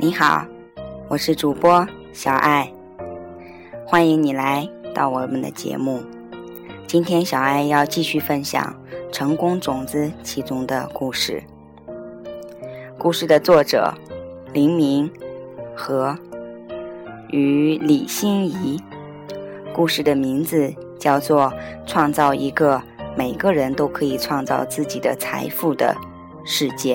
你好，我是主播小爱，欢迎你来到我们的节目。今天小爱要继续分享《成功种子》其中的故事。故事的作者林明和与李欣怡。故事的名字叫做《创造一个每个人都可以创造自己的财富的世界》。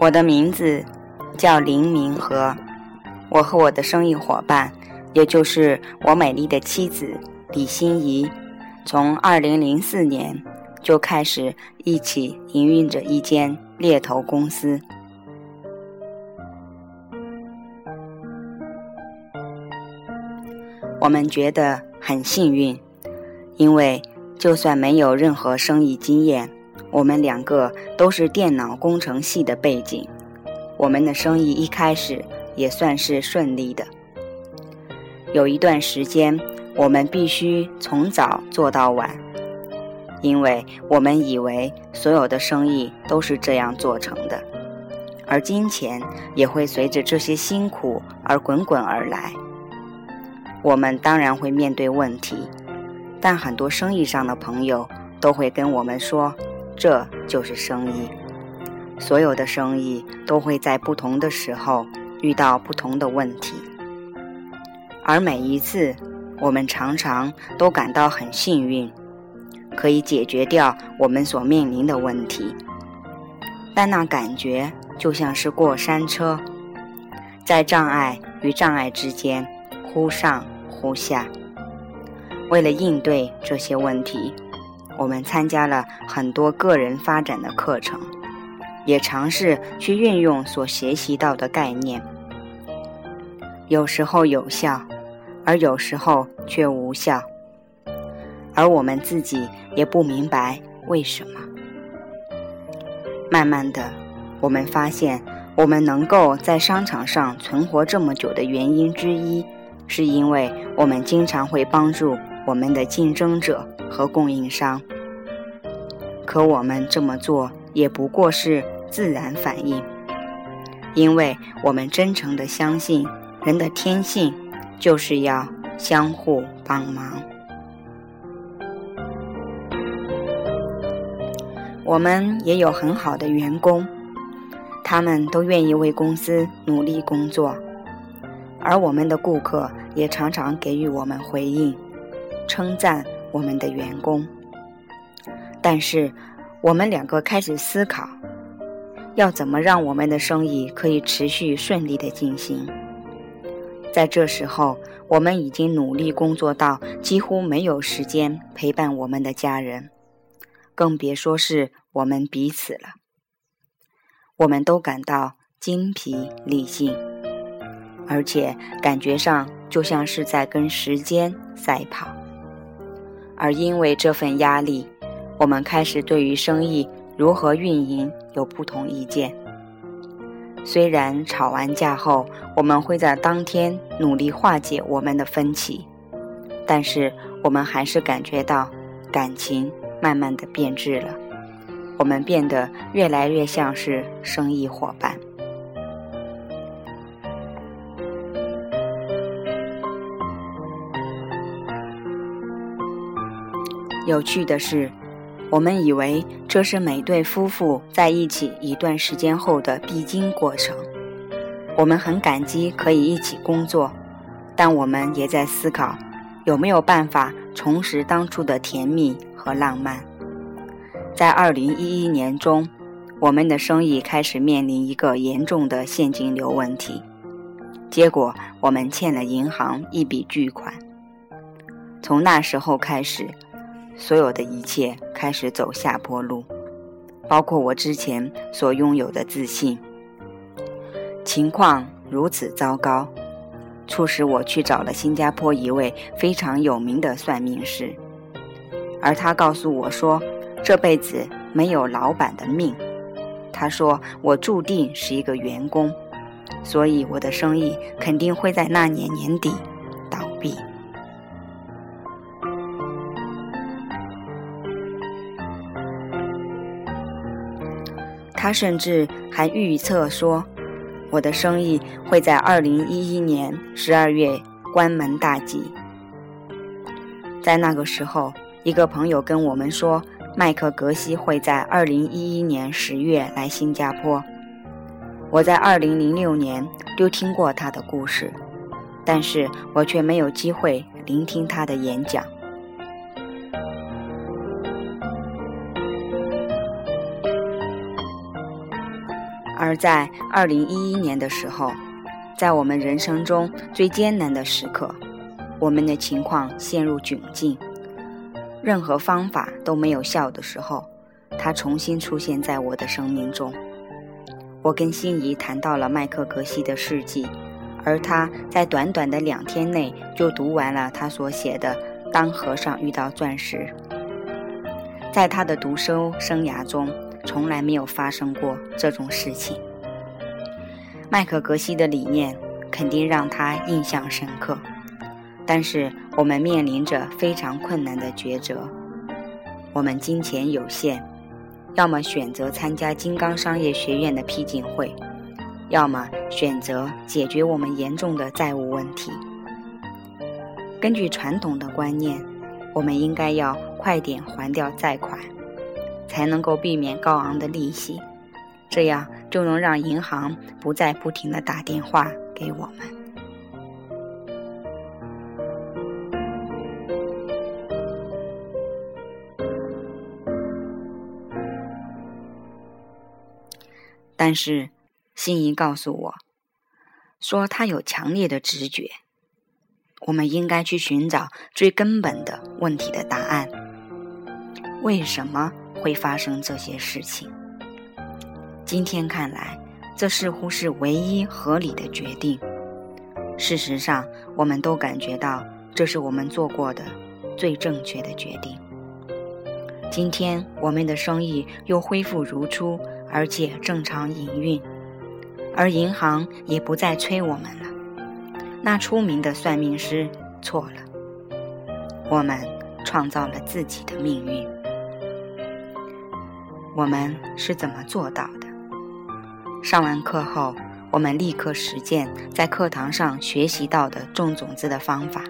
我的名字叫林明和，我和我的生意伙伴，也就是我美丽的妻子李欣怡，从2004年就开始一起营运着一间猎头公司。我们觉得很幸运，因为就算没有任何生意经验。我们两个都是电脑工程系的背景，我们的生意一开始也算是顺利的。有一段时间，我们必须从早做到晚，因为我们以为所有的生意都是这样做成的，而金钱也会随着这些辛苦而滚滚而来。我们当然会面对问题，但很多生意上的朋友都会跟我们说。这就是生意，所有的生意都会在不同的时候遇到不同的问题，而每一次，我们常常都感到很幸运，可以解决掉我们所面临的问题。但那感觉就像是过山车，在障碍与障碍之间忽上忽下。为了应对这些问题。我们参加了很多个人发展的课程，也尝试去运用所学习到的概念。有时候有效，而有时候却无效，而我们自己也不明白为什么。慢慢的，我们发现，我们能够在商场上存活这么久的原因之一，是因为我们经常会帮助我们的竞争者。和供应商，可我们这么做也不过是自然反应，因为我们真诚的相信人的天性就是要相互帮忙。我们也有很好的员工，他们都愿意为公司努力工作，而我们的顾客也常常给予我们回应，称赞。我们的员工，但是我们两个开始思考，要怎么让我们的生意可以持续顺利的进行。在这时候，我们已经努力工作到几乎没有时间陪伴我们的家人，更别说是我们彼此了。我们都感到精疲力尽，而且感觉上就像是在跟时间赛跑。而因为这份压力，我们开始对于生意如何运营有不同意见。虽然吵完架后，我们会在当天努力化解我们的分歧，但是我们还是感觉到感情慢慢的变质了。我们变得越来越像是生意伙伴。有趣的是，我们以为这是每对夫妇在一起一段时间后的必经过程。我们很感激可以一起工作，但我们也在思考有没有办法重拾当初的甜蜜和浪漫。在二零一一年中，我们的生意开始面临一个严重的现金流问题，结果我们欠了银行一笔巨款。从那时候开始。所有的一切开始走下坡路，包括我之前所拥有的自信。情况如此糟糕，促使我去找了新加坡一位非常有名的算命师，而他告诉我说，这辈子没有老板的命。他说我注定是一个员工，所以我的生意肯定会在那年年底倒闭。他甚至还预测说，我的生意会在二零一一年十二月关门大吉。在那个时候，一个朋友跟我们说，麦克格西会在二零一一年十月来新加坡。我在二零零六年就听过他的故事，但是我却没有机会聆听他的演讲。而在二零一一年的时候，在我们人生中最艰难的时刻，我们的情况陷入窘境，任何方法都没有效的时候，他重新出现在我的生命中。我跟心仪谈到了麦克格西的事迹，而他在短短的两天内就读完了他所写的《当和尚遇到钻石》。在他的读书生涯中。从来没有发生过这种事情。麦克格西的理念肯定让他印象深刻，但是我们面临着非常困难的抉择。我们金钱有限，要么选择参加金刚商业学院的批进会，要么选择解决我们严重的债务问题。根据传统的观念，我们应该要快点还掉债款。才能够避免高昂的利息，这样就能让银行不再不停的打电话给我们。但是，心仪告诉我，说他有强烈的直觉，我们应该去寻找最根本的问题的答案。为什么？会发生这些事情。今天看来，这似乎是唯一合理的决定。事实上，我们都感觉到这是我们做过的最正确的决定。今天，我们的生意又恢复如初，而且正常营运，而银行也不再催我们了。那出名的算命师错了，我们创造了自己的命运。我们是怎么做到的？上完课后，我们立刻实践在课堂上学习到的种种子的方法。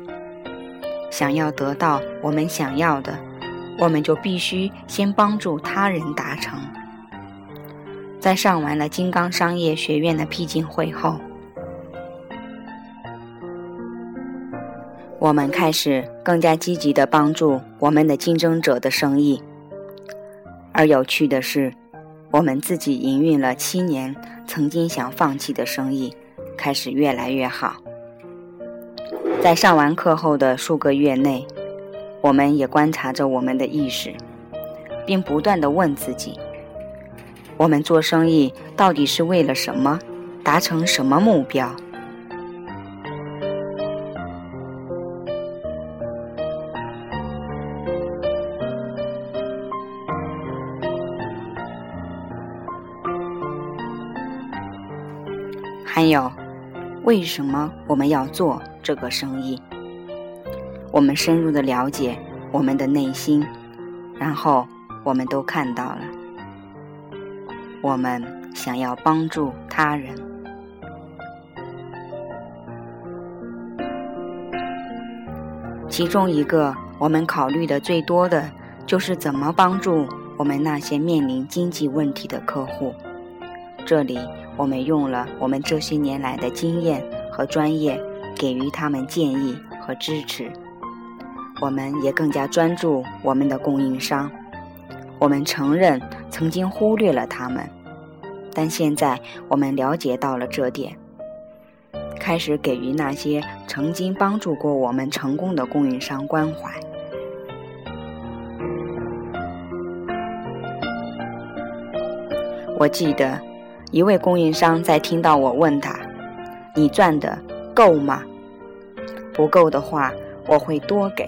想要得到我们想要的，我们就必须先帮助他人达成。在上完了金刚商业学院的批进会后，我们开始更加积极的帮助我们的竞争者的生意。而有趣的是，我们自己营运了七年，曾经想放弃的生意，开始越来越好。在上完课后的数个月内，我们也观察着我们的意识，并不断地问自己：我们做生意到底是为了什么？达成什么目标？还有，为什么我们要做这个生意？我们深入的了解我们的内心，然后我们都看到了，我们想要帮助他人。其中一个我们考虑的最多的，就是怎么帮助我们那些面临经济问题的客户。这里。我们用了我们这些年来的经验和专业，给予他们建议和支持。我们也更加专注我们的供应商。我们承认曾经忽略了他们，但现在我们了解到了这点，开始给予那些曾经帮助过我们成功的供应商关怀。我记得。一位供应商在听到我问他：“你赚的够吗？不够的话，我会多给。”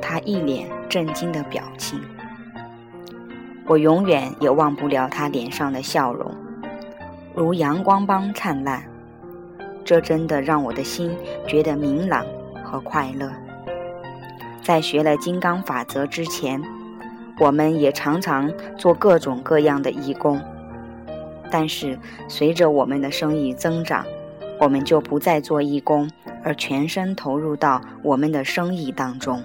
他一脸震惊的表情，我永远也忘不了他脸上的笑容，如阳光般灿烂。这真的让我的心觉得明朗和快乐。在学了金刚法则之前，我们也常常做各种各样的义工。但是，随着我们的生意增长，我们就不再做义工，而全身投入到我们的生意当中。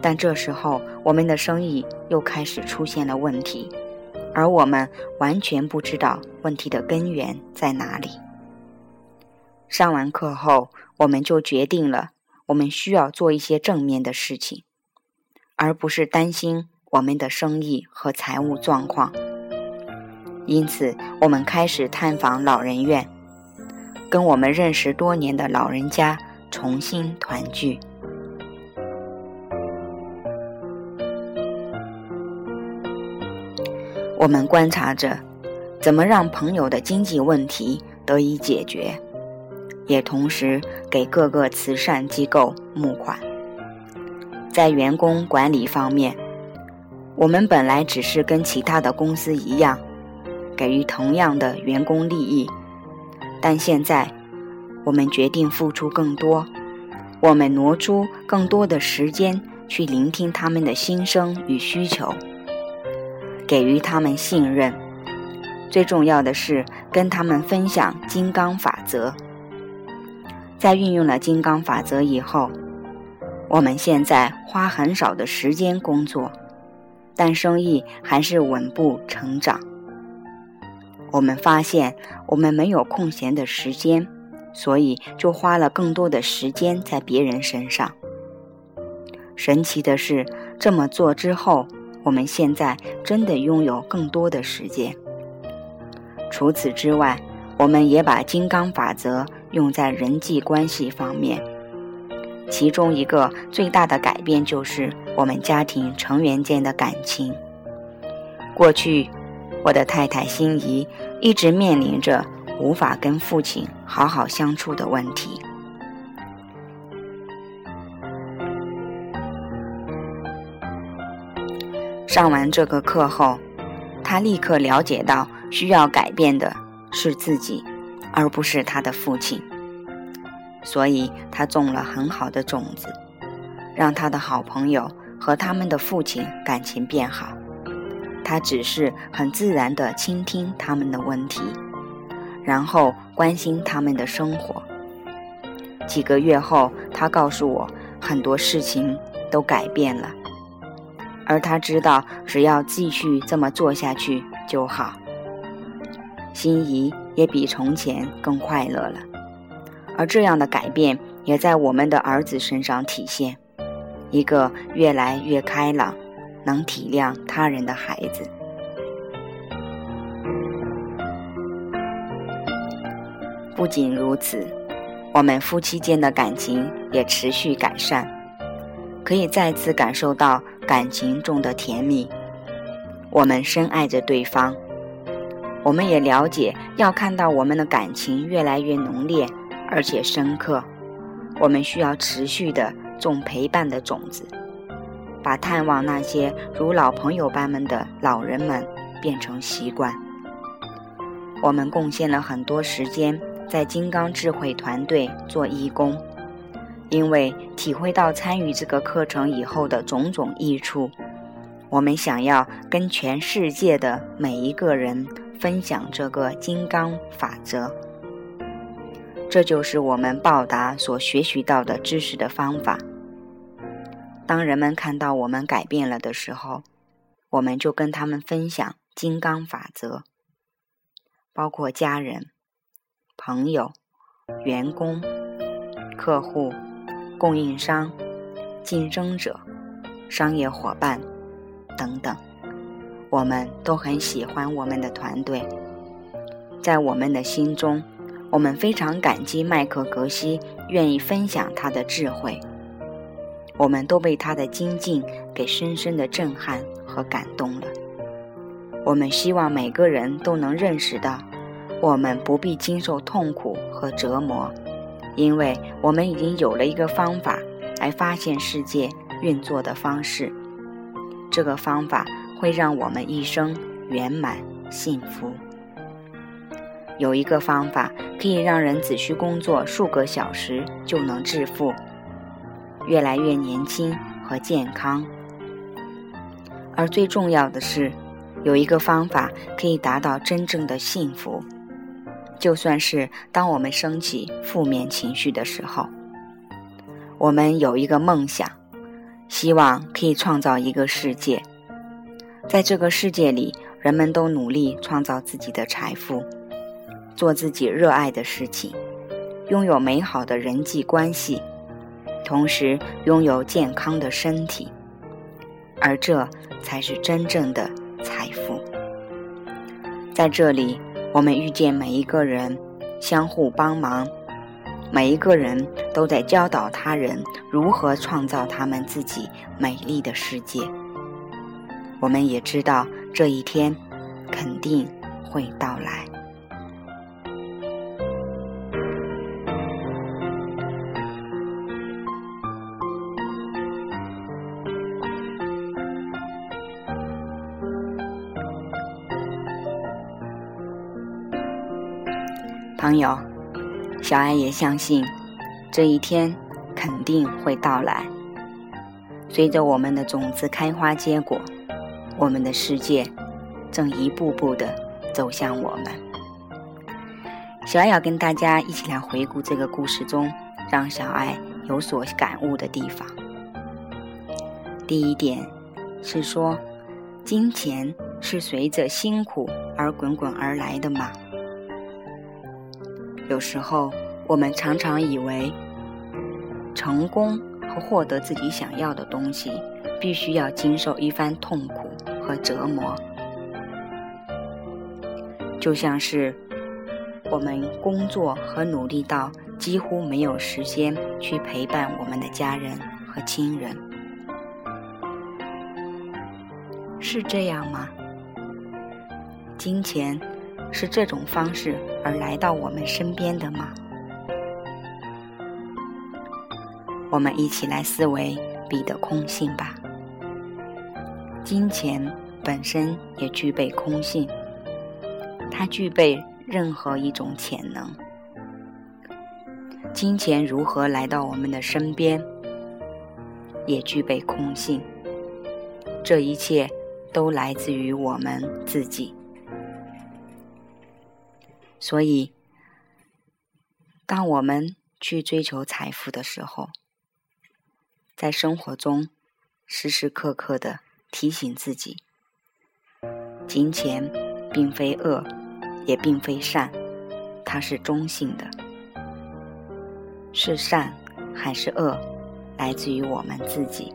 但这时候，我们的生意又开始出现了问题，而我们完全不知道问题的根源在哪里。上完课后，我们就决定了，我们需要做一些正面的事情，而不是担心我们的生意和财务状况。因此，我们开始探访老人院，跟我们认识多年的老人家重新团聚。我们观察着，怎么让朋友的经济问题得以解决，也同时给各个慈善机构募款。在员工管理方面，我们本来只是跟其他的公司一样。给予同样的员工利益，但现在我们决定付出更多。我们挪出更多的时间去聆听他们的心声与需求，给予他们信任。最重要的是跟他们分享金刚法则。在运用了金刚法则以后，我们现在花很少的时间工作，但生意还是稳步成长。我们发现我们没有空闲的时间，所以就花了更多的时间在别人身上。神奇的是，这么做之后，我们现在真的拥有更多的时间。除此之外，我们也把金刚法则用在人际关系方面，其中一个最大的改变就是我们家庭成员间的感情。过去。我的太太心仪一直面临着无法跟父亲好好相处的问题。上完这个课后，他立刻了解到需要改变的是自己，而不是他的父亲。所以他种了很好的种子，让他的好朋友和他们的父亲感情变好。他只是很自然地倾听他们的问题，然后关心他们的生活。几个月后，他告诉我很多事情都改变了，而他知道只要继续这么做下去就好。心仪也比从前更快乐了，而这样的改变也在我们的儿子身上体现，一个越来越开朗。能体谅他人的孩子。不仅如此，我们夫妻间的感情也持续改善，可以再次感受到感情中的甜蜜。我们深爱着对方，我们也了解，要看到我们的感情越来越浓烈而且深刻，我们需要持续的种陪伴的种子。把探望那些如老朋友般们的老人们变成习惯。我们贡献了很多时间在金刚智慧团队做义工，因为体会到参与这个课程以后的种种益处，我们想要跟全世界的每一个人分享这个金刚法则。这就是我们报答所学习到的知识的方法。当人们看到我们改变了的时候，我们就跟他们分享金刚法则，包括家人、朋友、员工、客户、供应商、竞争者、商业伙伴等等。我们都很喜欢我们的团队，在我们的心中，我们非常感激麦克格西愿意分享他的智慧。我们都被他的精进给深深的震撼和感动了。我们希望每个人都能认识到，我们不必经受痛苦和折磨，因为我们已经有了一个方法来发现世界运作的方式。这个方法会让我们一生圆满幸福。有一个方法可以让人只需工作数个小时就能致富。越来越年轻和健康。而最重要的是，有一个方法可以达到真正的幸福。就算是当我们升起负面情绪的时候，我们有一个梦想，希望可以创造一个世界，在这个世界里，人们都努力创造自己的财富，做自己热爱的事情，拥有美好的人际关系，同时拥有健康的身体，而这才是真正的财富。在这里。我们遇见每一个人，相互帮忙，每一个人都在教导他人如何创造他们自己美丽的世界。我们也知道这一天肯定会到来。朋友，小爱也相信，这一天肯定会到来。随着我们的种子开花结果，我们的世界正一步步的走向我们。小爱要跟大家一起来回顾这个故事中让小爱有所感悟的地方。第一点是说，金钱是随着辛苦而滚滚而来的吗？有时候，我们常常以为，成功和获得自己想要的东西，必须要经受一番痛苦和折磨。就像是我们工作和努力到几乎没有时间去陪伴我们的家人和亲人，是这样吗？金钱。是这种方式而来到我们身边的吗？我们一起来思维彼得空性吧。金钱本身也具备空性，它具备任何一种潜能。金钱如何来到我们的身边，也具备空性。这一切都来自于我们自己。所以，当我们去追求财富的时候，在生活中时时刻刻的提醒自己：金钱并非恶，也并非善，它是中性的。是善还是恶，来自于我们自己。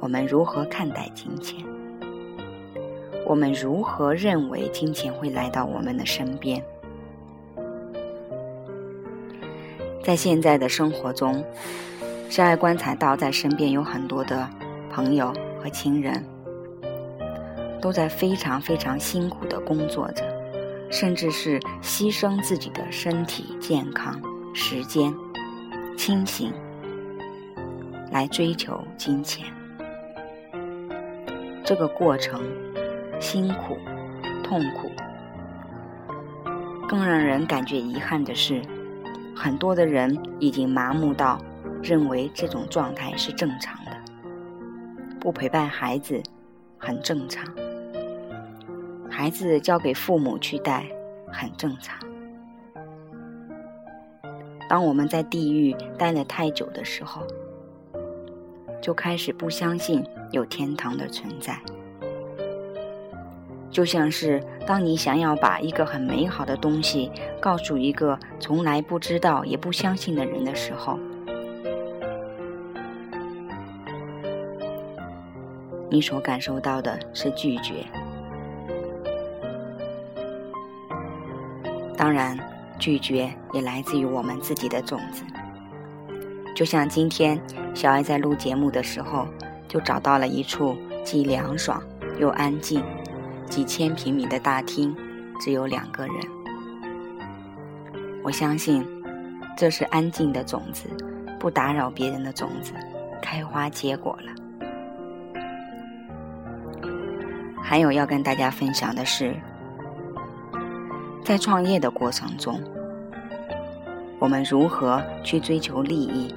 我们如何看待金钱？我们如何认为金钱会来到我们的身边？在现在的生活中，深爱观察到，在身边有很多的朋友和亲人，都在非常非常辛苦的工作着，甚至是牺牲自己的身体健康、时间、清醒，来追求金钱。这个过程。辛苦、痛苦，更让人感觉遗憾的是，很多的人已经麻木到认为这种状态是正常的。不陪伴孩子很正常，孩子交给父母去带很正常。当我们在地狱待了太久的时候，就开始不相信有天堂的存在。就像是当你想要把一个很美好的东西告诉一个从来不知道也不相信的人的时候，你所感受到的是拒绝。当然，拒绝也来自于我们自己的种子。就像今天小爱在录节目的时候，就找到了一处既凉爽又安静。几千平米的大厅，只有两个人。我相信，这是安静的种子，不打扰别人的种子，开花结果了。还有要跟大家分享的是，在创业的过程中，我们如何去追求利益？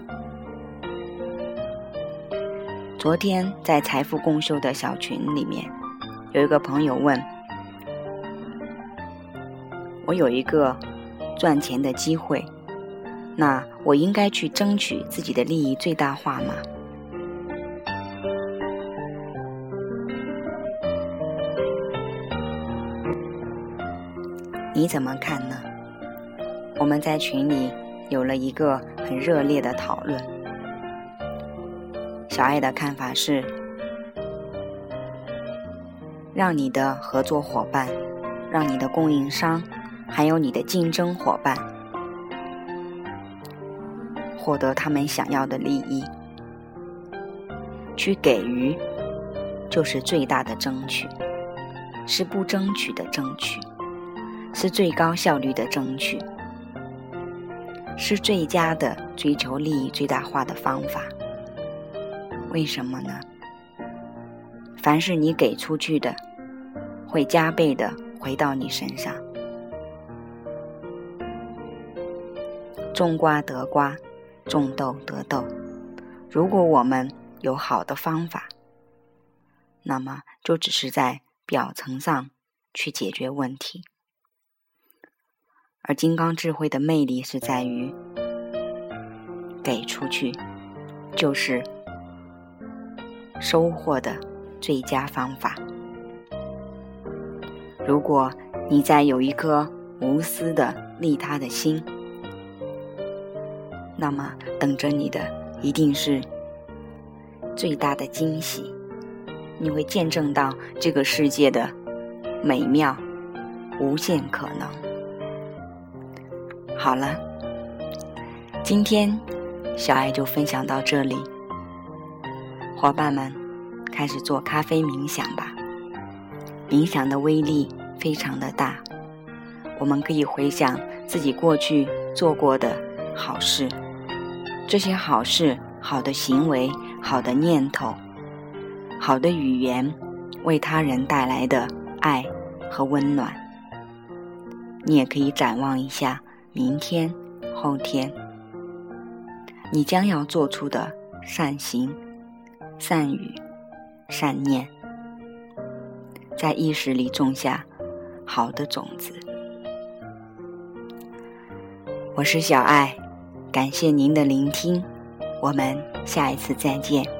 昨天在财富共修的小群里面，有一个朋友问：“我有一个赚钱的机会，那我应该去争取自己的利益最大化吗？”你怎么看呢？我们在群里有了一个很热烈的讨论。小爱的看法是：让你的合作伙伴、让你的供应商，还有你的竞争伙伴，获得他们想要的利益，去给予，就是最大的争取，是不争取的争取，是最高效率的争取，是最佳的追求利益最大化的方法。为什么呢？凡是你给出去的，会加倍的回到你身上。种瓜得瓜，种豆得豆。如果我们有好的方法，那么就只是在表层上去解决问题。而金刚智慧的魅力是在于，给出去就是。收获的最佳方法。如果你再有一颗无私的利他的心，那么等着你的一定是最大的惊喜。你会见证到这个世界的美妙、无限可能。好了，今天小爱就分享到这里。伙伴们，开始做咖啡冥想吧。冥想的威力非常的大，我们可以回想自己过去做过的好事，这些好事、好的行为、好的念头、好的语言，为他人带来的爱和温暖。你也可以展望一下明天、后天，你将要做出的善行。善语、善念，在意识里种下好的种子。我是小爱，感谢您的聆听，我们下一次再见。